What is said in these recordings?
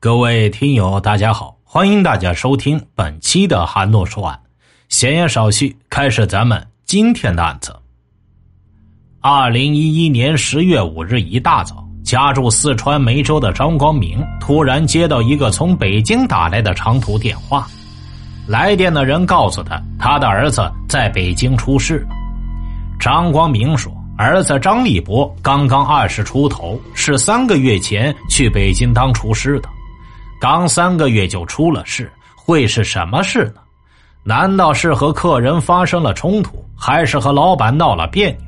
各位听友，大家好，欢迎大家收听本期的韩诺说案。闲言少叙，开始咱们今天的案子。二零一一年十月五日一大早，家住四川梅州的张光明突然接到一个从北京打来的长途电话，来电的人告诉他，他的儿子在北京出事了。张光明说。儿子张立波刚刚二十出头，是三个月前去北京当厨师的，刚三个月就出了事，会是什么事呢？难道是和客人发生了冲突，还是和老板闹了别扭？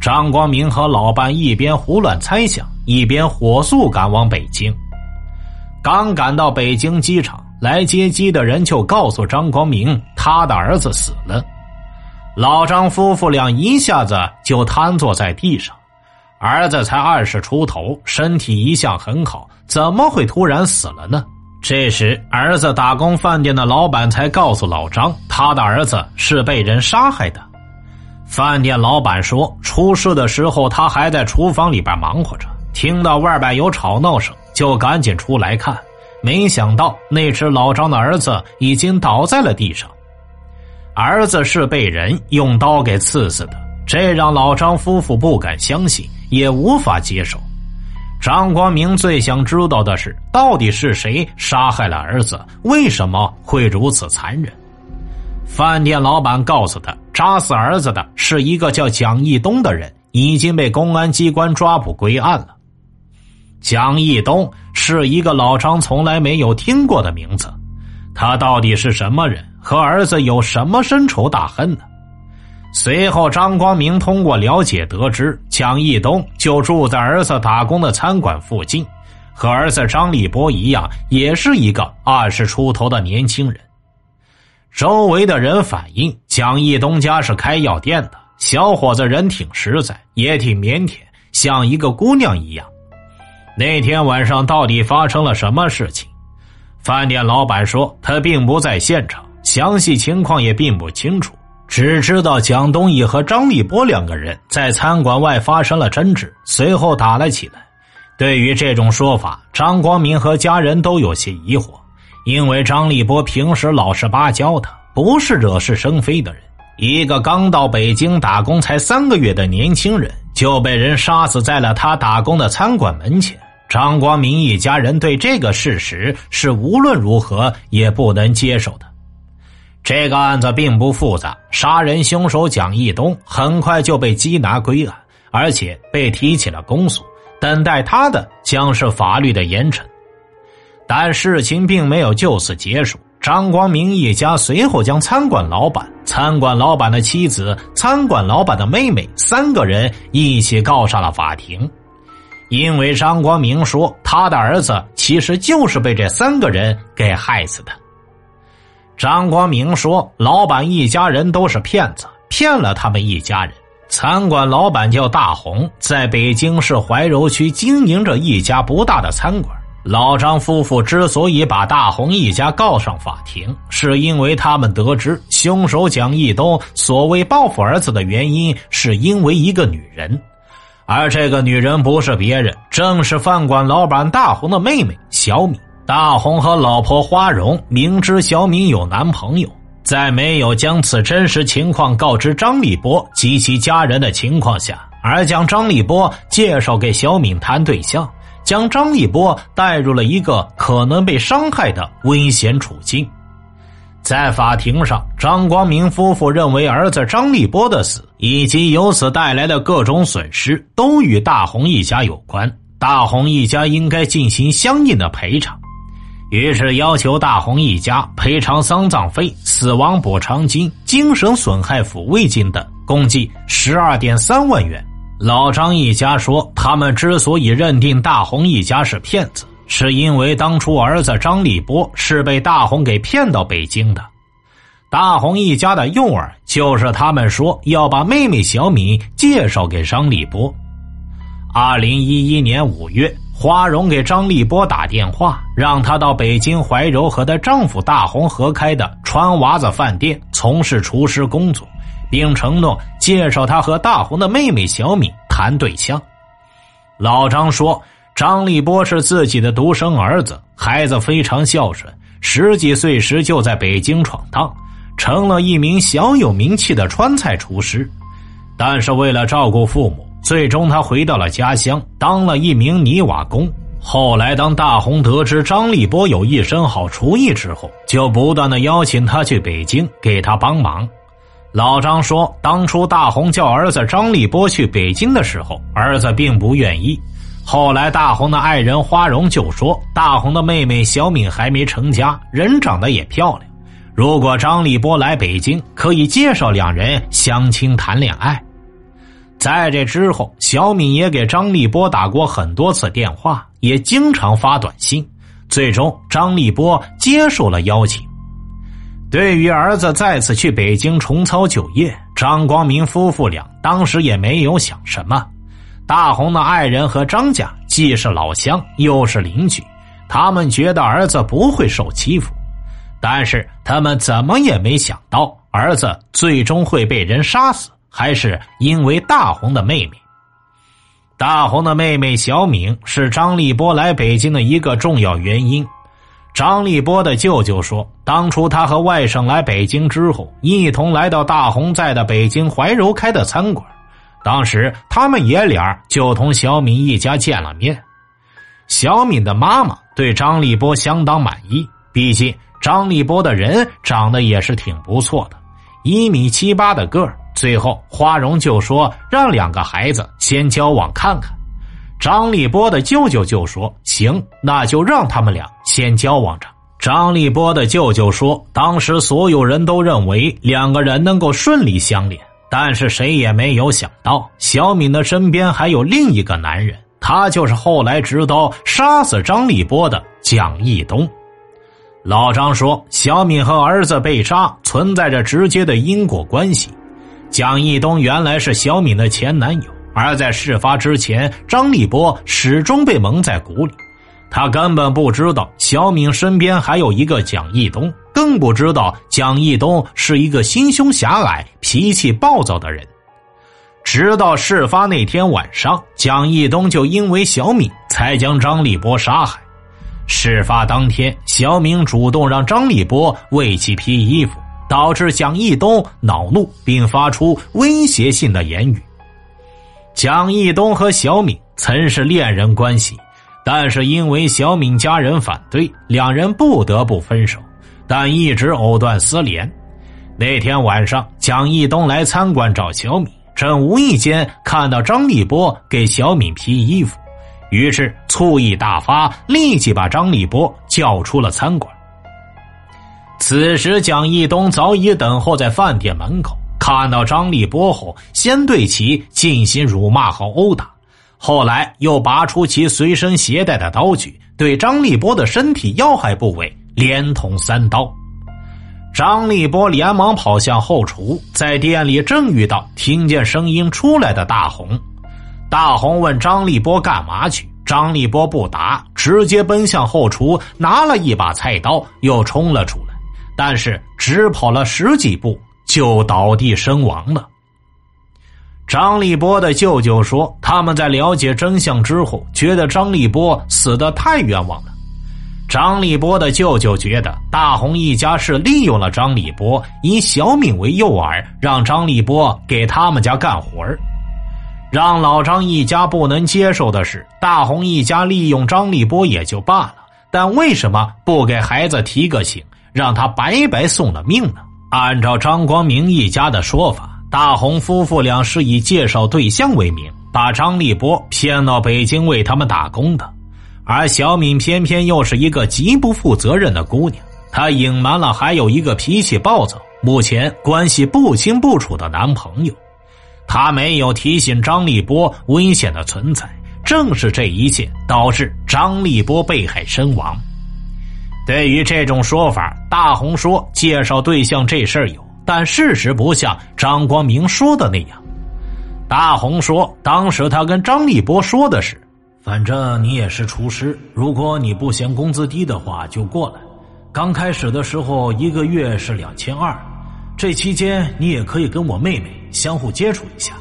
张光明和老伴一边胡乱猜想，一边火速赶往北京。刚赶到北京机场，来接机的人就告诉张光明，他的儿子死了。老张夫妇俩一下子就瘫坐在地上，儿子才二十出头，身体一向很好，怎么会突然死了呢？这时，儿子打工饭店的老板才告诉老张，他的儿子是被人杀害的。饭店老板说，出事的时候他还在厨房里边忙活着，听到外边有吵闹声，就赶紧出来看，没想到那时老张的儿子已经倒在了地上。儿子是被人用刀给刺死的，这让老张夫妇不敢相信，也无法接受。张光明最想知道的是，到底是谁杀害了儿子？为什么会如此残忍？饭店老板告诉他，扎死儿子的是一个叫蒋义东的人，已经被公安机关抓捕归案了。蒋义东是一个老张从来没有听过的名字，他到底是什么人？和儿子有什么深仇大恨呢？随后，张光明通过了解得知，蒋义东就住在儿子打工的餐馆附近，和儿子张立波一样，也是一个二十出头的年轻人。周围的人反映，蒋义东家是开药店的，小伙子人挺实在，也挺腼腆，像一个姑娘一样。那天晚上到底发生了什么事情？饭店老板说，他并不在现场。详细情况也并不清楚，只知道蒋东义和张立波两个人在餐馆外发生了争执，随后打了起来。对于这种说法，张光明和家人都有些疑惑，因为张立波平时老实巴交的，不是惹是生非的人。一个刚到北京打工才三个月的年轻人，就被人杀死在了他打工的餐馆门前。张光明一家人对这个事实是无论如何也不能接受的。这个案子并不复杂，杀人凶手蒋义东很快就被缉拿归案，而且被提起了公诉，等待他的将是法律的严惩。但事情并没有就此结束，张光明一家随后将餐馆老板、餐馆老板的妻子、餐馆老板的妹妹三个人一起告上了法庭，因为张光明说他的儿子其实就是被这三个人给害死的。张光明说：“老板一家人都是骗子，骗了他们一家人。餐馆老板叫大红，在北京市怀柔区经营着一家不大的餐馆。老张夫妇之所以把大红一家告上法庭，是因为他们得知凶手蒋义东所谓报复儿子的原因，是因为一个女人，而这个女人不是别人，正是饭馆老板大红的妹妹小米。”大红和老婆花荣明知小敏有男朋友，在没有将此真实情况告知张立波及其家人的情况下，而将张立波介绍给小敏谈对象，将张立波带入了一个可能被伤害的危险处境。在法庭上，张光明夫妇认为儿子张立波的死以及由此带来的各种损失都与大红一家有关，大红一家应该进行相应的赔偿。于是要求大红一家赔偿丧葬费、死亡补偿金、精神损害抚慰金等，共计十二点三万元。老张一家说，他们之所以认定大红一家是骗子，是因为当初儿子张立波是被大红给骗到北京的。大红一家的诱饵就是他们说要把妹妹小敏介绍给张立波。二零一一年五月。花荣给张立波打电话，让他到北京怀柔和她丈夫大红合开的川娃子饭店从事厨师工作，并承诺介绍他和大红的妹妹小敏谈对象。老张说，张立波是自己的独生儿子，孩子非常孝顺，十几岁时就在北京闯荡，成了一名小有名气的川菜厨师。但是为了照顾父母，最终他回到了家乡，当了一名泥瓦工。后来，当大红得知张立波有一身好厨艺之后，就不断的邀请他去北京给他帮忙。老张说，当初大红叫儿子张立波去北京的时候，儿子并不愿意。后来，大红的爱人花荣就说，大红的妹妹小敏还没成家，人长得也漂亮，如果张立波来北京，可以介绍两人相亲谈恋爱。在这之后，小敏也给张立波打过很多次电话，也经常发短信。最终，张立波接受了邀请。对于儿子再次去北京重操旧业，张光明夫妇俩当时也没有想什么。大红的爱人和张家既是老乡，又是邻居，他们觉得儿子不会受欺负。但是他们怎么也没想到，儿子最终会被人杀死。还是因为大红的妹妹。大红的妹妹小敏是张立波来北京的一个重要原因。张立波的舅舅说，当初他和外甥来北京之后，一同来到大红在的北京怀柔开的餐馆。当时他们爷俩就同小敏一家见了面。小敏的妈妈对张立波相当满意，毕竟张立波的人长得也是挺不错的，一米七八的个儿。最后，花荣就说让两个孩子先交往看看。张立波的舅舅就说：“行，那就让他们俩先交往着。”张立波的舅舅说：“当时所有人都认为两个人能够顺利相恋，但是谁也没有想到，小敏的身边还有另一个男人，他就是后来执刀杀死张立波的蒋义东。”老张说：“小敏和儿子被杀，存在着直接的因果关系。”蒋义东原来是小敏的前男友，而在事发之前，张立波始终被蒙在鼓里，他根本不知道小敏身边还有一个蒋义东，更不知道蒋义东是一个心胸狭隘、脾气暴躁的人。直到事发那天晚上，蒋义东就因为小敏才将张立波杀害。事发当天，小敏主动让张立波为其披衣服。导致蒋义东恼怒，并发出威胁性的言语。蒋义东和小敏曾是恋人关系，但是因为小敏家人反对，两人不得不分手，但一直藕断丝连。那天晚上，蒋义东来餐馆找小敏，正无意间看到张立波给小敏披衣服，于是醋意大发，立即把张立波叫出了餐馆。此时，蒋义东早已等候在饭店门口。看到张立波后，先对其进行辱骂和殴打，后来又拔出其随身携带的刀具，对张立波的身体要害部位连捅三刀。张立波连忙跑向后厨，在店里正遇到听见声音出来的大红。大红问张立波干嘛去，张立波不答，直接奔向后厨，拿了一把菜刀，又冲了出来。但是只跑了十几步就倒地身亡了。张立波的舅舅说：“他们在了解真相之后，觉得张立波死的太冤枉了。”张立波的舅舅觉得大红一家是利用了张立波，以小敏为诱饵，让张立波给他们家干活让老张一家不能接受的是，大红一家利用张立波也就罢了，但为什么不给孩子提个醒？让他白白送了命呢？按照张光明一家的说法，大红夫妇俩是以介绍对象为名，把张立波骗到北京为他们打工的。而小敏偏偏又是一个极不负责任的姑娘，她隐瞒了还有一个脾气暴躁、目前关系不清不楚的男朋友。她没有提醒张立波危险的存在，正是这一切导致张立波被害身亡。对于这种说法，大红说介绍对象这事儿有，但事实不像张光明说的那样。大红说，当时他跟张立波说的是：“反正你也是厨师，如果你不嫌工资低的话，就过来。刚开始的时候一个月是两千二，这期间你也可以跟我妹妹相互接触一下。”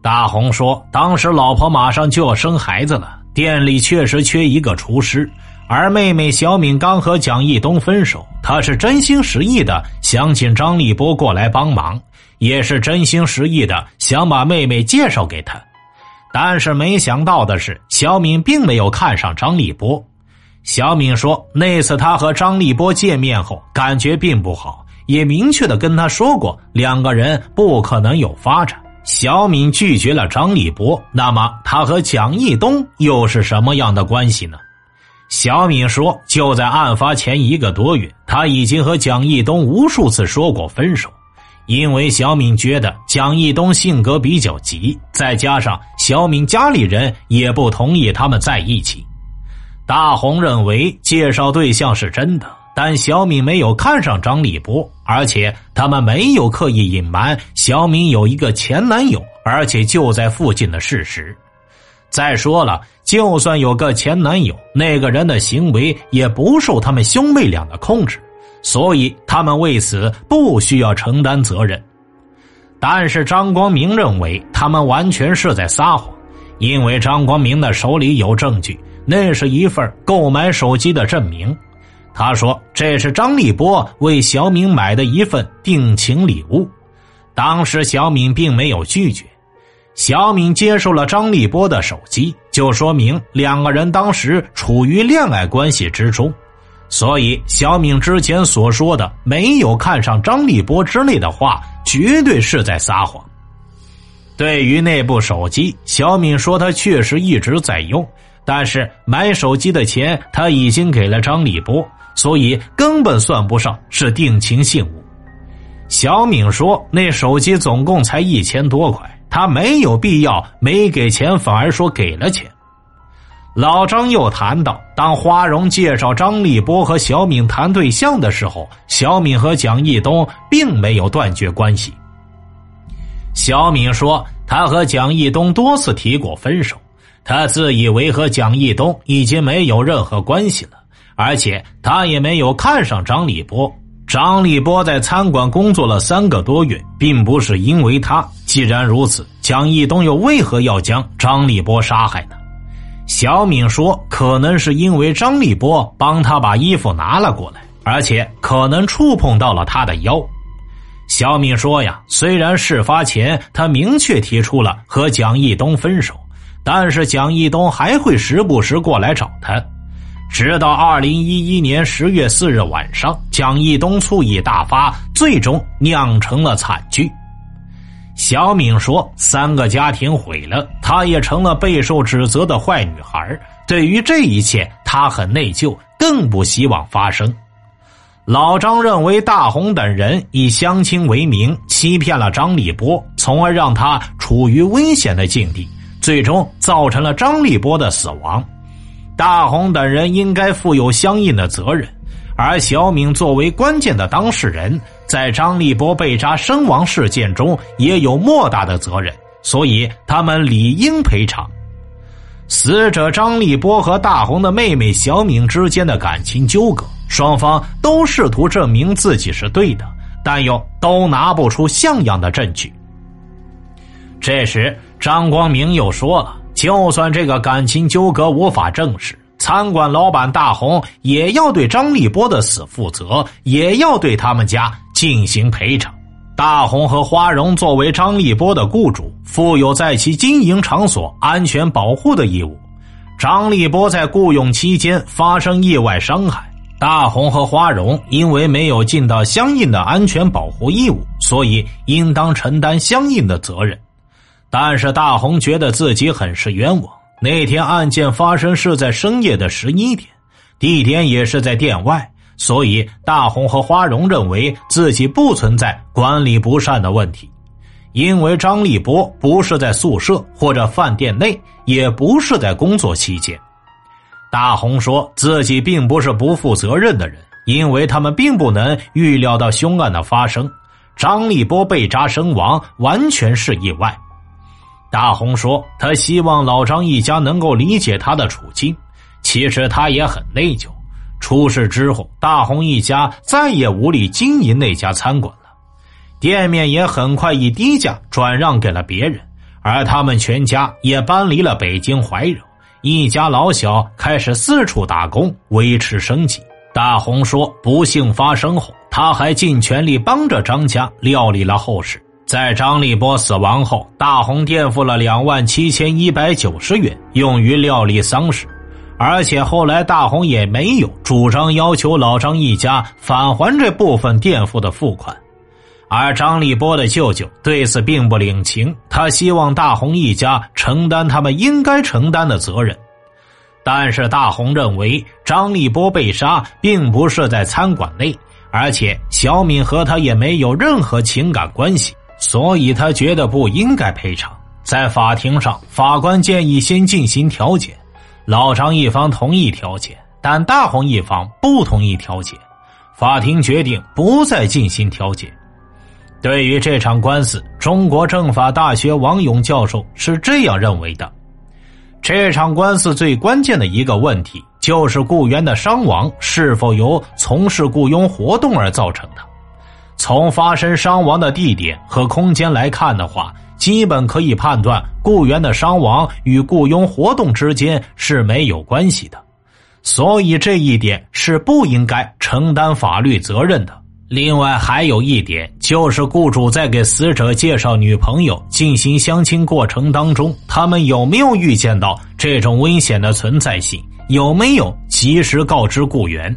大红说，当时老婆马上就要生孩子了。店里确实缺一个厨师，而妹妹小敏刚和蒋义东分手，她是真心实意的想请张立波过来帮忙，也是真心实意的想把妹妹介绍给他。但是没想到的是，小敏并没有看上张立波。小敏说，那次她和张立波见面后，感觉并不好，也明确的跟他说过，两个人不可能有发展。小敏拒绝了张立波，那么他和蒋义东又是什么样的关系呢？小敏说，就在案发前一个多月，他已经和蒋义东无数次说过分手，因为小敏觉得蒋义东性格比较急，再加上小敏家里人也不同意他们在一起。大红认为介绍对象是真的。但小敏没有看上张立波，而且他们没有刻意隐瞒小敏有一个前男友，而且就在附近的事实。再说了，就算有个前男友，那个人的行为也不受他们兄妹俩的控制，所以他们为此不需要承担责任。但是张光明认为他们完全是在撒谎，因为张光明的手里有证据，那是一份购买手机的证明。他说：“这是张立波为小敏买的一份定情礼物。当时小敏并没有拒绝。小敏接受了张立波的手机，就说明两个人当时处于恋爱关系之中。所以，小敏之前所说的没有看上张立波之类的话，绝对是在撒谎。对于那部手机，小敏说她确实一直在用，但是买手机的钱她已经给了张立波。”所以根本算不上是定情信物。小敏说：“那手机总共才一千多块，他没有必要没给钱反而说给了钱。”老张又谈到，当花荣介绍张立波和小敏谈对象的时候，小敏和蒋义东并没有断绝关系。小敏说：“他和蒋义东多次提过分手，他自以为和蒋义东已经没有任何关系了。”而且他也没有看上张立波。张立波在餐馆工作了三个多月，并不是因为他。既然如此，蒋义东又为何要将张立波杀害呢？小敏说，可能是因为张立波帮他把衣服拿了过来，而且可能触碰到了他的腰。小敏说呀，虽然事发前他明确提出了和蒋义东分手，但是蒋义东还会时不时过来找他。直到二零一一年十月四日晚上，蒋义东醋意大发，最终酿成了惨剧。小敏说：“三个家庭毁了，她也成了备受指责的坏女孩。对于这一切，她很内疚，更不希望发生。”老张认为大红等人以相亲为名欺骗了张立波，从而让他处于危险的境地，最终造成了张立波的死亡。大红等人应该负有相应的责任，而小敏作为关键的当事人，在张立波被扎身亡事件中也有莫大的责任，所以他们理应赔偿。死者张立波和大红的妹妹小敏之间的感情纠葛，双方都试图证明自己是对的，但又都拿不出像样的证据。这时，张光明又说了。就算这个感情纠葛无法证实，餐馆老板大红也要对张立波的死负责，也要对他们家进行赔偿。大红和花荣作为张立波的雇主，负有在其经营场所安全保护的义务。张立波在雇佣期间发生意外伤害，大红和花荣因为没有尽到相应的安全保护义务，所以应当承担相应的责任。但是大红觉得自己很是冤枉。那天案件发生是在深夜的十一点，地点也是在店外，所以大红和花荣认为自己不存在管理不善的问题，因为张立波不是在宿舍或者饭店内，也不是在工作期间。大红说自己并不是不负责任的人，因为他们并不能预料到凶案的发生，张立波被扎身亡完全是意外。大红说：“他希望老张一家能够理解他的处境。其实他也很内疚。出事之后，大红一家再也无力经营那家餐馆了，店面也很快以低价转让给了别人，而他们全家也搬离了北京怀柔，一家老小开始四处打工维持生计。大红说，不幸发生后，他还尽全力帮着张家料理了后事。在张立波死亡后，大红垫付了两万七千一百九十元，用于料理丧事。而且后来大红也没有主张要求老张一家返还这部分垫付的付款，而张立波的舅舅对此并不领情，他希望大红一家承担他们应该承担的责任。但是大红认为张立波被杀并不是在餐馆内，而且小敏和他也没有任何情感关系。所以他觉得不应该赔偿。在法庭上，法官建议先进行调解，老张一方同意调解，但大红一方不同意调解。法庭决定不再进行调解。对于这场官司，中国政法大学王勇教授是这样认为的：这场官司最关键的一个问题，就是雇员的伤亡是否由从事雇佣活动而造成的。从发生伤亡的地点和空间来看的话，基本可以判断雇员的伤亡与雇佣活动之间是没有关系的，所以这一点是不应该承担法律责任的。另外还有一点，就是雇主在给死者介绍女朋友进行相亲过程当中，他们有没有预见到这种危险的存在性，有没有及时告知雇员？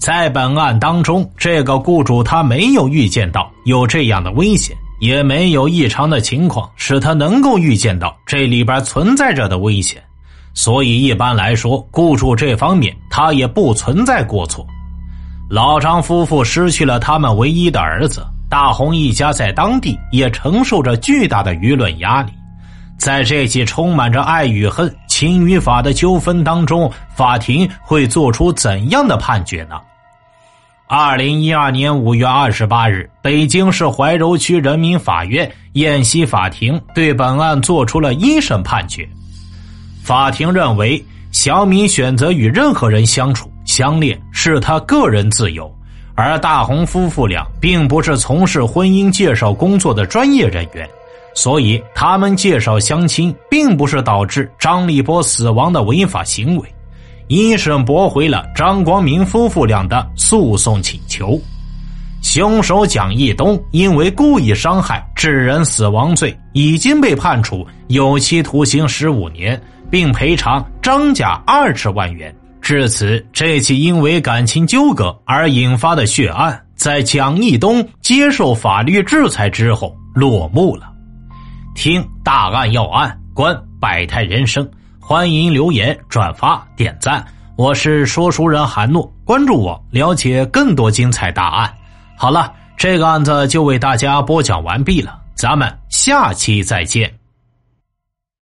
在本案当中，这个雇主他没有预见到有这样的危险，也没有异常的情况使他能够预见到这里边存在着的危险，所以一般来说，雇主这方面他也不存在过错。老张夫妇失去了他们唯一的儿子，大红一家在当地也承受着巨大的舆论压力。在这起充满着爱与恨、情与法的纠纷当中，法庭会做出怎样的判决呢？二零一二年五月二十八日，北京市怀柔区人民法院燕西法庭对本案作出了一审判决。法庭认为，小敏选择与任何人相处相恋是他个人自由，而大红夫妇俩并不是从事婚姻介绍工作的专业人员，所以他们介绍相亲并不是导致张立波死亡的违法行为。一审驳回了张光明夫妇俩的诉讼请求，凶手蒋义东因为故意伤害致人死亡罪已经被判处有期徒刑十五年，并赔偿张家二十万元。至此，这起因为感情纠葛而引发的血案，在蒋义东接受法律制裁之后落幕了。听大案要案，观百态人生。欢迎留言、转发、点赞，我是说书人韩诺，关注我，了解更多精彩答案。好了，这个案子就为大家播讲完毕了，咱们下期再见。